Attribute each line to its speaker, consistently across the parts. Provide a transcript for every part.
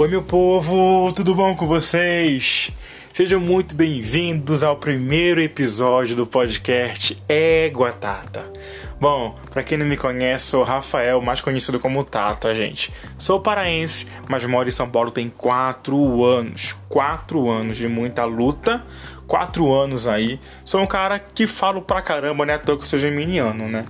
Speaker 1: Oi, meu povo, tudo bom com vocês? Sejam muito bem-vindos ao primeiro episódio do podcast Égua Tata. Bom, para quem não me conhece, sou Rafael, mais conhecido como Tata, gente. Sou paraense, mas moro em São Paulo tem quatro anos. Quatro anos de muita luta, quatro anos aí. Sou um cara que falo pra caramba, né? Tô que eu sou geminiano, né?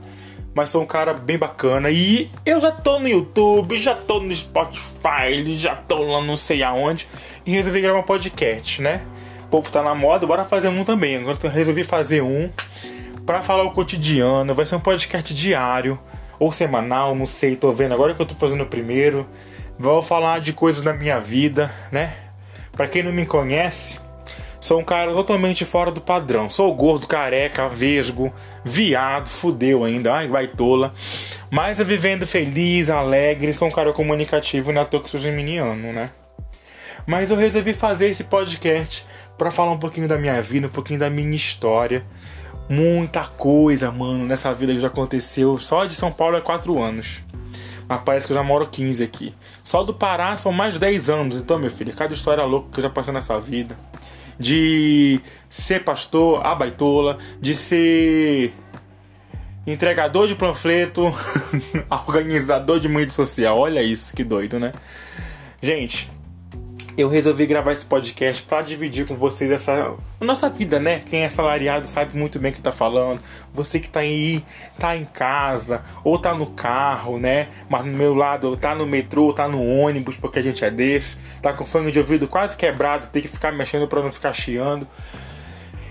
Speaker 1: Mas sou um cara bem bacana. E eu já tô no YouTube, já tô no Spotify, já tô lá não sei aonde. E resolvi gravar um podcast, né? O povo tá na moda, bora fazer um também. Agora eu resolvi fazer um para falar o cotidiano. Vai ser um podcast diário ou semanal, não sei, tô vendo agora que eu tô fazendo o primeiro. Vou falar de coisas da minha vida, né? Para quem não me conhece, Sou um cara totalmente fora do padrão. Sou gordo, careca, vesgo, viado, fudeu ainda, ai, vai tola. Mas vivendo feliz, alegre, sou um cara comunicativo, não é toa que sou geminiano, né? Mas eu resolvi fazer esse podcast para falar um pouquinho da minha vida, um pouquinho da minha história. Muita coisa, mano, nessa vida que já aconteceu. Só de São Paulo é 4 anos. Mas parece que eu já moro 15 aqui. Só do Pará são mais 10 anos. Então, meu filho, cada história louca que eu já passei nessa vida de ser pastor, a baitola, de ser entregador de panfleto, organizador de mídia social. Olha isso, que doido, né? Gente, eu resolvi gravar esse podcast para dividir com vocês essa nossa vida, né? Quem é salariado sabe muito bem o que tá falando. Você que tá aí, tá em casa, ou tá no carro, né? Mas no meu lado, tá no metrô, tá no ônibus, porque a gente é desse, tá com fone de ouvido quase quebrado, tem que ficar mexendo para não ficar chiando.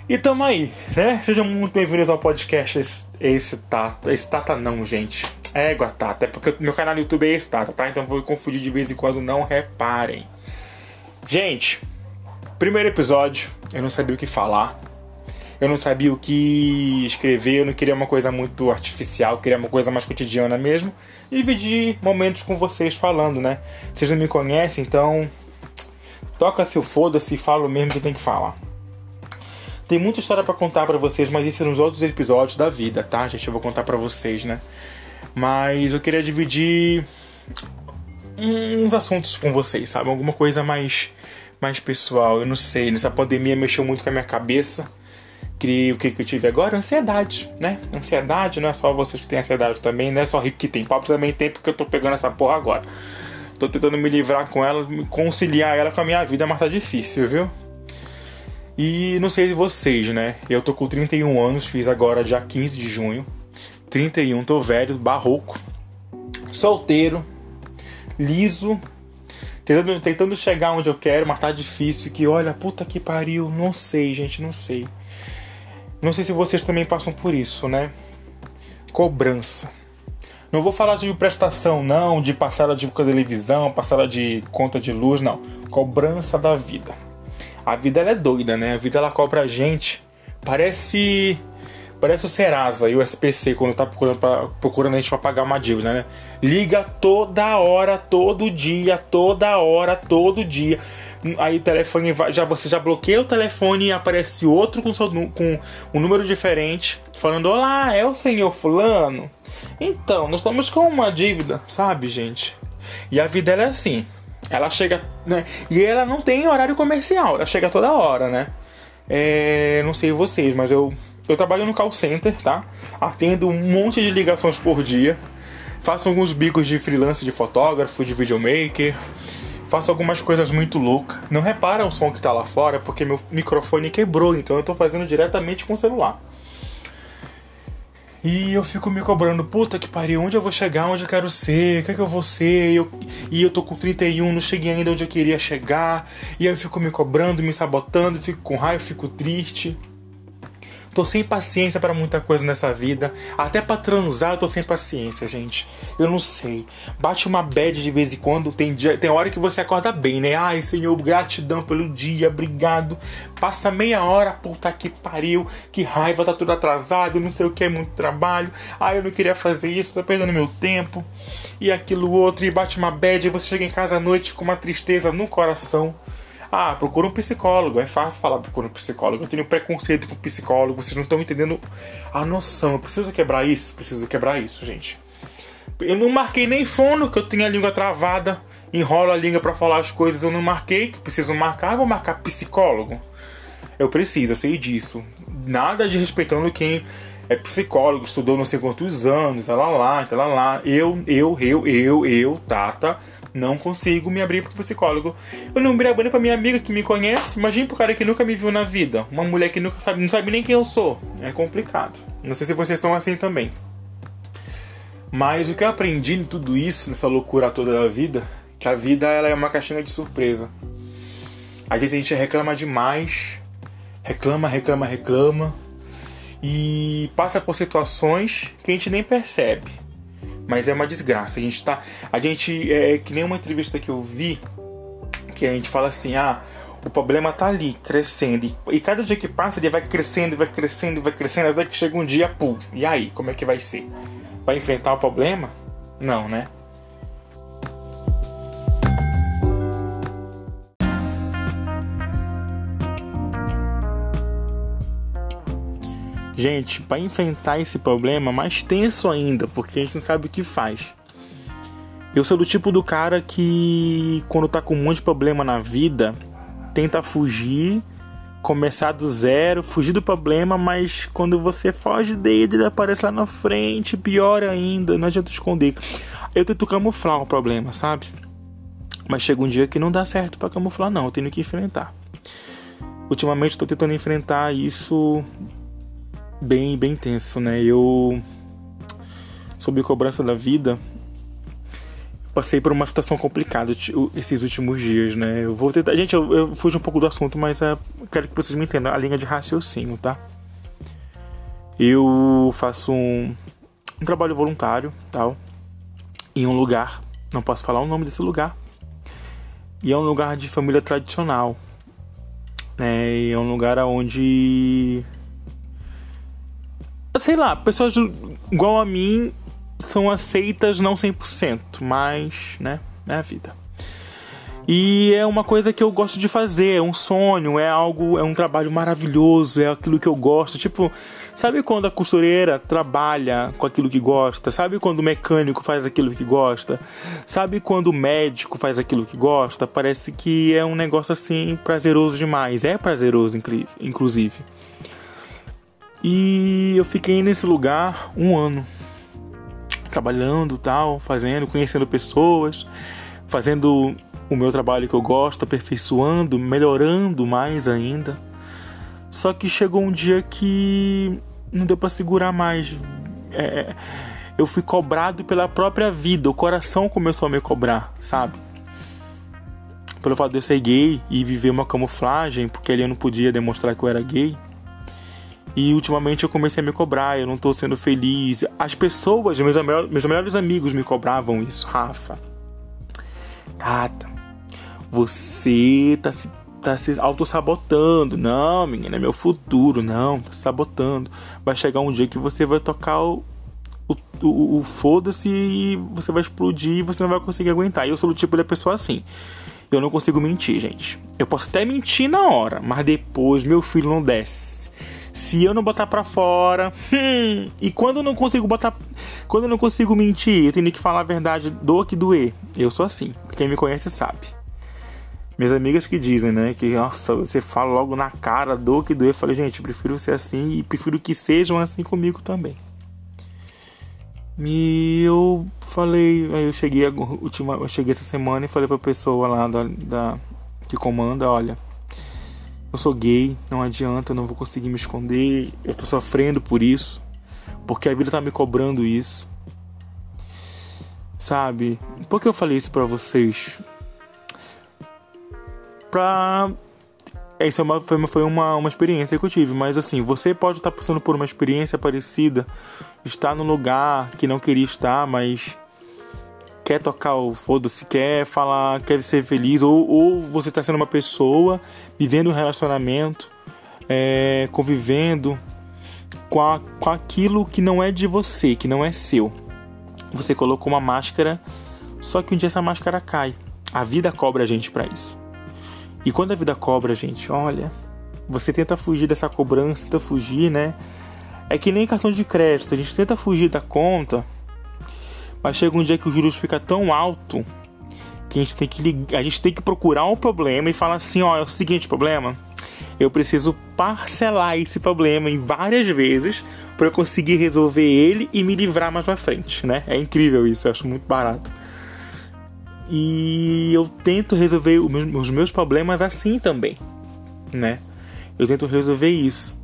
Speaker 1: E tamo aí, né? Sejam muito bem-vindos ao podcast esse, esse Tata. Esse Tata não, gente. Égua Tata. É porque meu canal no YouTube é esse Tata, tá? Então vou confundir de vez em quando, não reparem. Gente, primeiro episódio, eu não sabia o que falar. Eu não sabia o que escrever, eu não queria uma coisa muito artificial, queria uma coisa mais cotidiana mesmo. Dividir momentos com vocês falando, né? Vocês não me conhecem, então toca se o foda-se e falo mesmo que tem que falar. Tem muita história para contar para vocês, mas isso é nos outros episódios da vida, tá, gente? Eu vou contar para vocês, né? Mas eu queria dividir uns assuntos com vocês, sabe? Alguma coisa mais, mais pessoal. Eu não sei, nessa pandemia mexeu muito com a minha cabeça. Criei o que, que eu tive agora? Ansiedade, né? Ansiedade não é só vocês que têm ansiedade também, não é só rico que tem. Pobre também tem, porque eu tô pegando essa porra agora. Tô tentando me livrar com ela, me conciliar ela com a minha vida, mas tá difícil, viu? E não sei de vocês, né? Eu tô com 31 anos, fiz agora dia 15 de junho. 31, tô velho, barroco. Solteiro, liso, tentando, tentando chegar onde eu quero, mas tá difícil. Que olha, puta que pariu, não sei, gente, não sei. Não sei se vocês também passam por isso, né? Cobrança. Não vou falar de prestação, não, de passada de televisão, passada de conta de luz, não. Cobrança da vida. A vida ela é doida, né? A vida ela cobra a gente. Parece Parece o Serasa e o SPC quando tá procurando, pra, procurando a gente pra pagar uma dívida, né? Liga toda hora, todo dia, toda hora, todo dia. Aí o telefone vai, já você já bloqueia o telefone e aparece outro com, seu, com um número diferente, falando: Olá, é o senhor Fulano? Então, nós estamos com uma dívida, sabe, gente? E a vida é assim. Ela chega, né? E ela não tem horário comercial, ela chega toda hora, né? É, não sei vocês, mas eu eu trabalho no call center, tá? Atendo um monte de ligações por dia. Faço alguns bicos de freelance de fotógrafo, de videomaker. Faço algumas coisas muito loucas. Não repara o som que tá lá fora, porque meu microfone quebrou, então eu tô fazendo diretamente com o celular. E eu fico me cobrando, puta que pariu, onde eu vou chegar, onde eu quero ser, o que é que eu vou ser? Eu, e eu tô com 31, não cheguei ainda onde eu queria chegar. E aí eu fico me cobrando, me sabotando, fico com raiva, fico triste. Tô sem paciência para muita coisa nessa vida. Até para transar eu tô sem paciência, gente. Eu não sei. Bate uma bad de vez em quando. Tem, dia, tem hora que você acorda bem, né? Ai, Senhor, gratidão pelo dia, obrigado. Passa meia hora, puta que pariu. Que raiva, tá tudo atrasado. Não sei o que, é muito trabalho. Ai, eu não queria fazer isso, tô perdendo meu tempo. E aquilo outro. E bate uma bad. E você chega em casa à noite com uma tristeza no coração. Ah, procura um psicólogo. É fácil falar procura um psicólogo. Eu tenho preconceito com psicólogo. Vocês não estão entendendo a noção. Eu preciso quebrar isso. Preciso quebrar isso, gente. Eu não marquei nem fono, que eu tenho a língua travada. enrolo a língua para falar as coisas eu não marquei, que preciso marcar, vou marcar psicólogo. Eu preciso, eu sei disso. Nada de respeitando quem é psicólogo, estudou não sei quantos anos, tá lá lá, tá lá lá. Eu, eu, eu, eu, eu, Tata, não consigo me abrir pro psicólogo. Eu não me abri pra minha amiga que me conhece. Imagina pro cara que nunca me viu na vida. Uma mulher que nunca sabe, não sabe nem quem eu sou. É complicado. Não sei se vocês são assim também. Mas o que eu aprendi em tudo isso, nessa loucura toda da vida, que a vida ela é uma caixinha de surpresa. Às vezes a gente reclama demais, reclama, reclama, reclama e passa por situações que a gente nem percebe. Mas é uma desgraça. A gente tá. A gente. É, é que nem uma entrevista que eu vi que a gente fala assim: ah, o problema tá ali, crescendo. E, e cada dia que passa, ele vai crescendo, vai crescendo, vai crescendo, até que chega um dia, pum. E aí, como é que vai ser? Vai enfrentar o problema? Não, né? Gente, para enfrentar esse problema, mais tenso ainda, porque a gente não sabe o que faz. Eu sou do tipo do cara que, quando tá com um monte de problema na vida, tenta fugir, começar do zero, fugir do problema, mas quando você foge dele, ele aparece lá na frente, pior ainda, não adianta esconder. Eu tento camuflar o problema, sabe? Mas chega um dia que não dá certo para camuflar, não, eu tenho que enfrentar. Ultimamente estou tentando enfrentar isso bem, bem tenso, né? Eu, sobre cobrança da vida, passei por uma situação complicada esses últimos dias, né? Eu vou tentar. Gente, eu, eu fujo um pouco do assunto, mas é, quero que vocês me entendam a linha de raciocínio, tá? Eu faço um, um trabalho voluntário, tal, em um lugar. Não posso falar o nome desse lugar. E é um lugar de família tradicional. Né? E é um lugar onde sei lá, pessoas igual a mim são aceitas não 100%, mas, né, é a vida. E é uma coisa que eu gosto de fazer, é um sonho, é algo, é um trabalho maravilhoso, é aquilo que eu gosto. Tipo, sabe quando a costureira trabalha com aquilo que gosta? Sabe quando o mecânico faz aquilo que gosta? Sabe quando o médico faz aquilo que gosta? Parece que é um negócio assim prazeroso demais. É prazeroso, inclusive. E eu fiquei nesse lugar um ano, trabalhando, tal, fazendo, conhecendo pessoas, fazendo o meu trabalho que eu gosto, aperfeiçoando, melhorando mais ainda. Só que chegou um dia que não deu para segurar mais. É, eu fui cobrado pela própria vida, o coração começou a me cobrar, sabe? Pelo fato de eu ser gay e viver uma camuflagem, porque ali eu não podia demonstrar que eu era gay e ultimamente eu comecei a me cobrar, eu não tô sendo feliz. As pessoas, meus, meus melhores amigos me cobravam isso, Rafa. Tata, você tá se, tá se auto-sabotando. Não, menina, é meu futuro. Não, tá se sabotando. Vai chegar um dia que você vai tocar o, o, o, o foda-se e você vai explodir e você não vai conseguir aguentar. E eu sou do tipo de pessoa assim. Eu não consigo mentir, gente. Eu posso até mentir na hora, mas depois meu filho não desce se eu não botar para fora, hum, e quando eu não consigo botar, quando eu não consigo mentir, eu tenho que falar a verdade, do que doer. Eu sou assim, quem me conhece sabe. Minhas amigas que dizem, né, que nossa, você fala logo na cara, do que doer. Eu falei, gente, prefiro ser assim e prefiro que sejam assim comigo também. E eu falei, aí eu cheguei, última, eu cheguei essa semana e falei pra pessoa lá da, da que comanda, olha, eu sou gay, não adianta, eu não vou conseguir me esconder, eu tô sofrendo por isso, porque a vida tá me cobrando isso. Sabe? Por que eu falei isso pra vocês? Pra. Essa é uma, foi, uma, foi uma, uma experiência que eu tive, mas assim, você pode estar passando por uma experiência parecida, estar num lugar que não queria estar, mas quer tocar o foda-se, quer falar, quer ser feliz, ou, ou você está sendo uma pessoa vivendo um relacionamento, é, convivendo com, a, com aquilo que não é de você, que não é seu. Você colocou uma máscara, só que um dia essa máscara cai. A vida cobra a gente para isso. E quando a vida cobra a gente, olha, você tenta fugir dessa cobrança, tenta fugir, né? É que nem cartão de crédito, a gente tenta fugir da conta, mas chega um dia que os juros fica tão alto que a gente tem que a gente tem que procurar um problema e falar assim, ó, é o seguinte problema, eu preciso parcelar esse problema em várias vezes para eu conseguir resolver ele e me livrar mais pra frente, né? É incrível isso, eu acho muito barato. E eu tento resolver os meus problemas assim também, né? Eu tento resolver isso.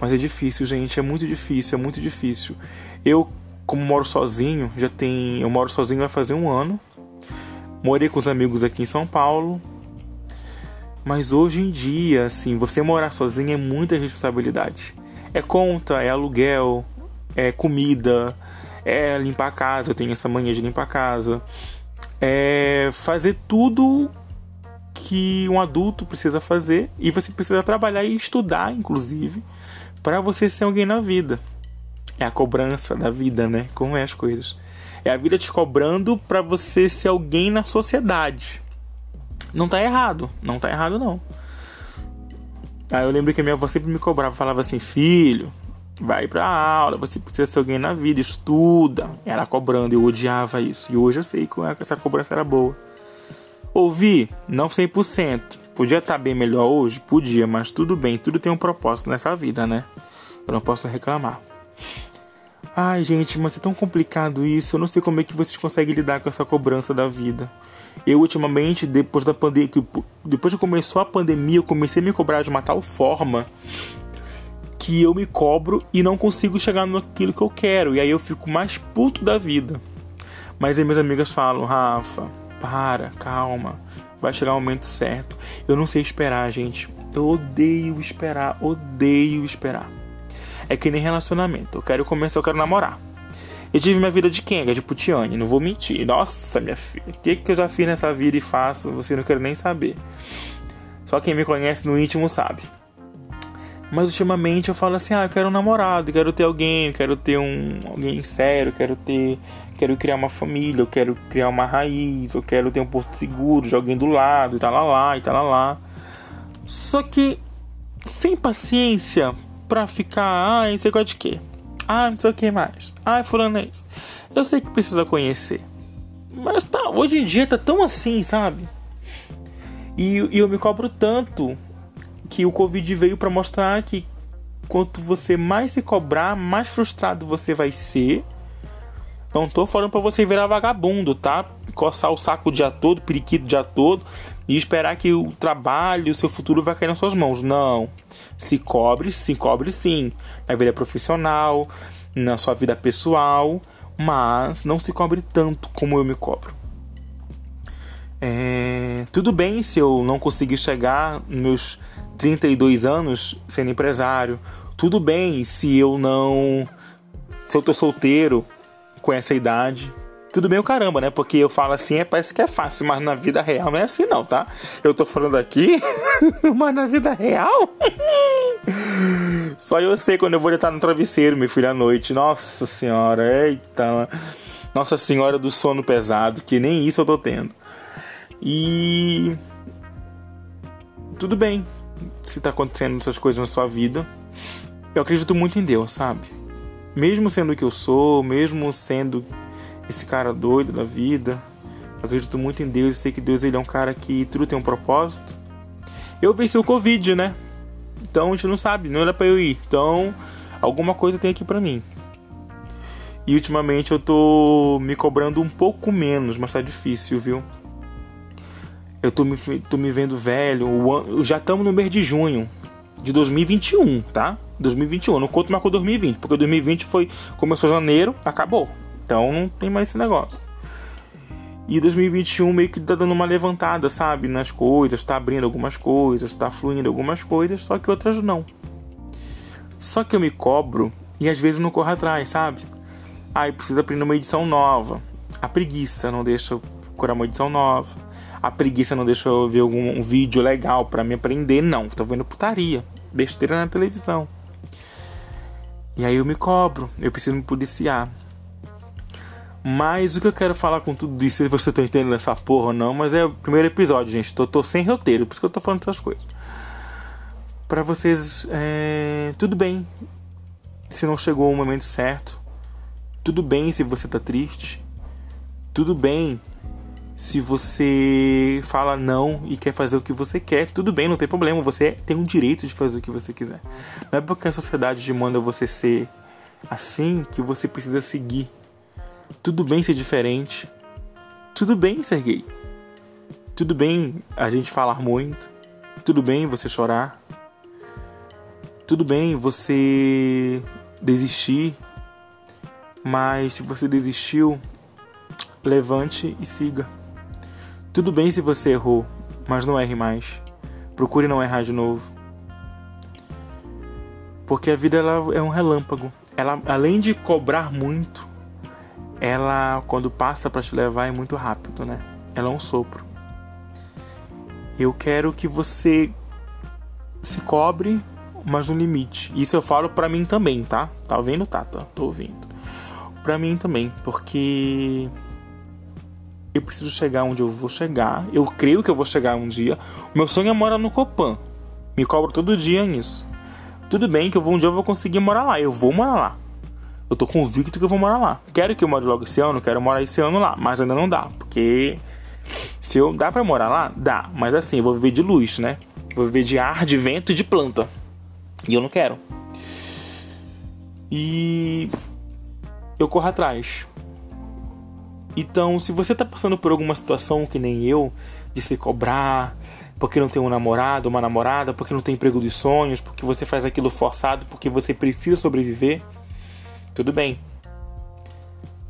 Speaker 1: Mas é difícil, gente, é muito difícil, é muito difícil. Eu, como moro sozinho, já tem. Eu moro sozinho vai fazer um ano. Morei com os amigos aqui em São Paulo. Mas hoje em dia, assim, você morar sozinho é muita responsabilidade. É conta, é aluguel, é comida, é limpar a casa. Eu tenho essa mania de limpar a casa. É fazer tudo que um adulto precisa fazer e você precisa trabalhar e estudar, inclusive, para você ser alguém na vida. É a cobrança da vida, né? Como é as coisas. É a vida te cobrando para você ser alguém na sociedade. Não tá errado, não tá errado não. Aí eu lembro que a minha avó sempre me cobrava, falava assim: "Filho, vai pra aula, você precisa ser alguém na vida, estuda". Era cobrando, eu odiava isso. E hoje eu sei que essa cobrança era boa. Ouvi, não 100%. Podia estar bem melhor hoje? Podia, mas tudo bem, tudo tem um propósito nessa vida, né? Eu não posso reclamar. Ai, gente, mas é tão complicado isso. Eu não sei como é que vocês conseguem lidar com essa cobrança da vida. Eu, ultimamente, depois da pandemia, depois que começou a pandemia, eu comecei a me cobrar de uma tal forma que eu me cobro e não consigo chegar naquilo que eu quero. E aí eu fico mais puto da vida. Mas aí minhas amigas falam, Rafa, para, calma. Vai chegar o momento certo. Eu não sei esperar, gente. Eu odeio esperar, odeio esperar. É que nem relacionamento. Eu quero começar, eu quero namorar. Eu tive minha vida de Kenga, de Putiane, não vou mentir. Nossa, minha filha, o que, que eu já fiz nessa vida e faço, você não quer nem saber. Só quem me conhece no íntimo sabe. Mas ultimamente eu falo assim, ah, eu quero um namorado, eu quero ter alguém, eu quero ter um alguém sério, eu quero ter, quero criar uma família, eu quero criar uma raiz, eu quero ter um porto seguro de alguém do lado, e tal lá, lá e tal lá. Só que sem paciência pra ficar, ah, não sei qual de quê. Ah, não sei o que mais. Ah, fulano é isso. Eu sei que precisa conhecer. Mas tá, hoje em dia tá tão assim, sabe? E, e eu me cobro tanto que o Covid veio para mostrar que quanto você mais se cobrar, mais frustrado você vai ser. Não tô falando para você virar vagabundo, tá? Coçar o saco o dia todo, periquito o dia todo e esperar que o trabalho, o seu futuro vai cair nas suas mãos. Não. Se cobre, se cobre sim. Na vida profissional, na sua vida pessoal, mas não se cobre tanto como eu me cobro. É... Tudo bem se eu não conseguir chegar nos meus 32 anos sendo empresário. Tudo bem se eu não. Se eu tô solteiro com essa idade. Tudo bem o caramba, né? Porque eu falo assim, é, parece que é fácil, mas na vida real não é assim não, tá? Eu tô falando aqui, mas na vida real. Só eu sei quando eu vou deitar no travesseiro, meu filho, à noite. Nossa senhora, eita. Nossa senhora do sono pesado, que nem isso eu tô tendo. E. Tudo bem, se tá acontecendo essas coisas na sua vida, eu acredito muito em Deus, sabe? Mesmo sendo o que eu sou, mesmo sendo esse cara doido da vida, eu acredito muito em Deus sei que Deus ele é um cara que tudo tem um propósito. Eu venci o Covid, né? Então a gente não sabe, não era pra eu ir. Então, alguma coisa tem aqui pra mim. E ultimamente eu tô me cobrando um pouco menos, mas tá difícil, viu? Eu tô me, tô me vendo velho. Já estamos no mês de junho de 2021, tá? 2021. Eu não conto mais com 2020, porque 2020 foi começou janeiro, acabou. Então não tem mais esse negócio. E 2021 meio que tá dando uma levantada, sabe? Nas coisas, tá abrindo algumas coisas, tá fluindo algumas coisas, só que outras não. Só que eu me cobro e às vezes não corro atrás, sabe? Aí ah, precisa aprender uma edição nova. A preguiça não deixa eu procurar uma edição nova a preguiça não deixa eu ver algum um vídeo legal para me aprender, não. Tô vendo putaria, besteira na televisão. E aí eu me cobro, eu preciso me policiar. Mas o que eu quero falar com tudo isso, se você tá entendendo essa porra ou não, mas é o primeiro episódio, gente. Tô, tô sem roteiro, por isso que eu tô falando essas coisas. Para vocês, é... tudo bem se não chegou o momento certo. Tudo bem se você tá triste. Tudo bem Se você fala não e quer fazer o que você quer, tudo bem, não tem problema. Você tem o direito de fazer o que você quiser. Não é porque a sociedade demanda você ser assim que você precisa seguir. Tudo bem ser diferente. Tudo bem ser gay. Tudo bem a gente falar muito. Tudo bem você chorar. Tudo bem você desistir. Mas se você desistiu, levante e siga. Tudo bem se você errou, mas não erre mais. Procure não errar de novo. Porque a vida ela é um relâmpago. Ela, além de cobrar muito, ela quando passa para te levar é muito rápido, né? Ela é um sopro. Eu quero que você se cobre, mas no limite. Isso eu falo para mim também, tá? Tá ouvindo, Tata? Tô ouvindo. Pra mim também, porque eu preciso chegar onde eu vou chegar. Eu creio que eu vou chegar um dia. O meu sonho é morar no Copan. Me cobro todo dia nisso. Tudo bem que eu vou, um dia eu vou conseguir morar lá. Eu vou morar lá. Eu tô convicto que eu vou morar lá. Quero que eu more logo esse ano, quero morar esse ano lá, mas ainda não dá, porque se eu dá para morar lá, dá, mas assim, eu vou viver de luz, né? Vou viver de ar, de vento e de planta. E eu não quero. E eu corro atrás. Então, se você tá passando por alguma situação que nem eu, de se cobrar, porque não tem um namorado, uma namorada, porque não tem emprego dos sonhos, porque você faz aquilo forçado, porque você precisa sobreviver, tudo bem.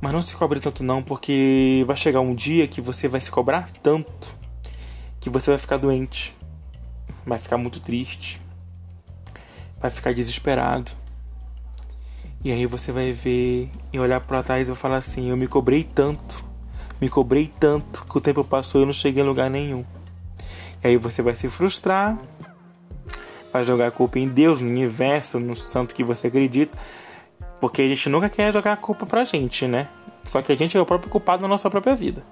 Speaker 1: Mas não se cobre tanto não, porque vai chegar um dia que você vai se cobrar tanto que você vai ficar doente, vai ficar muito triste, vai ficar desesperado. E aí você vai ver e olhar para trás e vai falar assim: eu me cobrei tanto, me cobrei tanto que o tempo passou e eu não cheguei em lugar nenhum. E aí você vai se frustrar, vai jogar a culpa em Deus, no universo, no santo que você acredita, porque a gente nunca quer jogar a culpa pra gente, né? Só que a gente é o próprio culpado na nossa própria vida.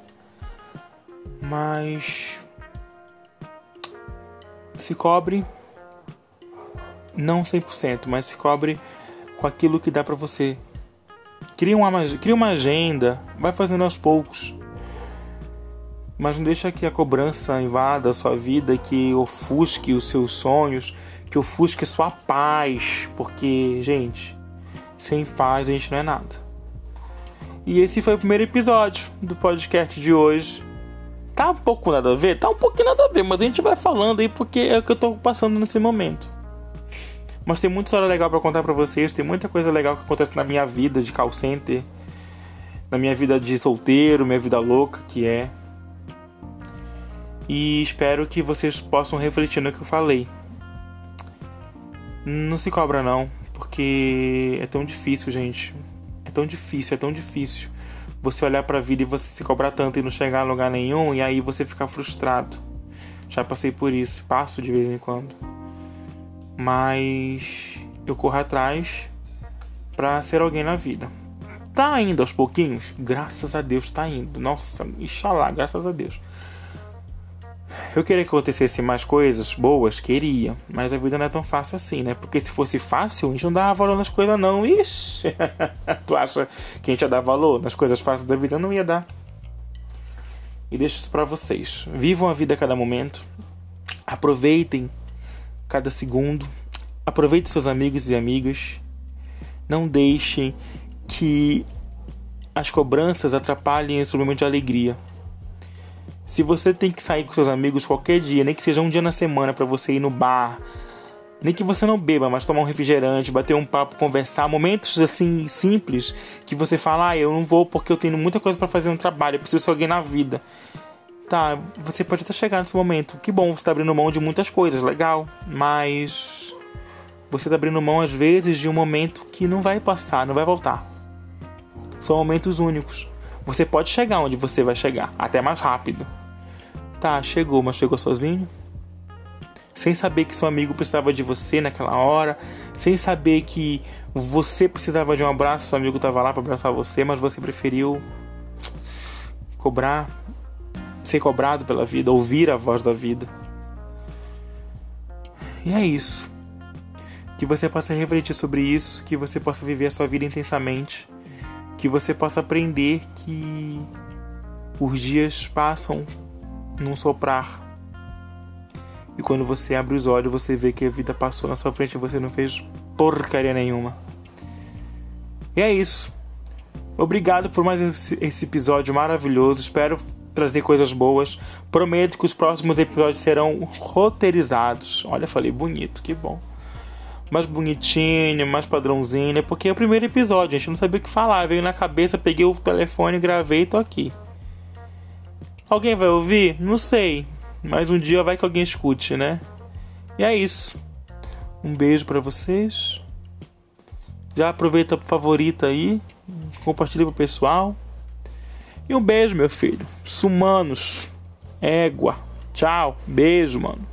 Speaker 1: Mas se cobre não 100%, mas se cobre com aquilo que dá para você. Cria uma, cria uma agenda, vai fazendo aos poucos. Mas não deixa que a cobrança invada a sua vida, que ofusque os seus sonhos, que ofusque a sua paz. Porque, gente, sem paz a gente não é nada. E esse foi o primeiro episódio do podcast de hoje. Tá um pouco nada a ver? Tá um pouquinho nada a ver, mas a gente vai falando aí porque é o que eu tô passando nesse momento. Mas tem muita história legal para contar para vocês, tem muita coisa legal que acontece na minha vida de call center, na minha vida de solteiro, minha vida louca que é. E espero que vocês possam refletir no que eu falei. Não se cobra não, porque é tão difícil, gente. É tão difícil, é tão difícil você olhar para a vida e você se cobrar tanto e não chegar a lugar nenhum e aí você ficar frustrado. Já passei por isso, passo de vez em quando mas eu corro atrás para ser alguém na vida. Tá indo aos pouquinhos? Graças a Deus tá indo. Nossa, Inxalá, graças a Deus. Eu queria que acontecesse mais coisas boas, queria, mas a vida não é tão fácil assim, né? Porque se fosse fácil, a gente não dava valor nas coisas, não. Ixi, tu acha que a gente ia dar valor nas coisas fáceis da vida? Não ia dar. E deixo isso pra vocês. Vivam a vida a cada momento. Aproveitem cada segundo. Aproveite seus amigos e amigas. Não deixem que as cobranças atrapalhem esse momento de alegria. Se você tem que sair com seus amigos qualquer dia, nem que seja um dia na semana para você ir no bar, nem que você não beba, mas tomar um refrigerante, bater um papo, conversar, momentos assim simples que você fala, ah, eu não vou porque eu tenho muita coisa para fazer no trabalho, eu preciso de alguém na vida tá, você pode até chegar nesse momento. Que bom, você tá abrindo mão de muitas coisas, legal. Mas você tá abrindo mão às vezes de um momento que não vai passar, não vai voltar. São momentos únicos. Você pode chegar onde você vai chegar, até mais rápido. Tá, chegou, mas chegou sozinho? Sem saber que seu amigo precisava de você naquela hora, sem saber que você precisava de um abraço, seu amigo estava lá para abraçar você, mas você preferiu cobrar ser cobrado pela vida, ouvir a voz da vida. E é isso. Que você possa refletir sobre isso, que você possa viver a sua vida intensamente, que você possa aprender que Os dias passam num soprar. E quando você abre os olhos, você vê que a vida passou na sua frente e você não fez porcaria nenhuma. E é isso. Obrigado por mais esse episódio maravilhoso. Espero trazer coisas boas. Prometo que os próximos episódios serão roteirizados. Olha, falei bonito, que bom. Mais bonitinho, mais padrãozinho, porque é o primeiro episódio, a gente não sabia o que falar. Veio na cabeça, peguei o telefone, gravei e tô aqui. Alguém vai ouvir? Não sei. Mas um dia vai que alguém escute, né? E é isso. Um beijo para vocês. Já aproveita a favorita aí, compartilha pro pessoal. E um beijo, meu filho. Sumanos. Égua. Tchau. Beijo, mano.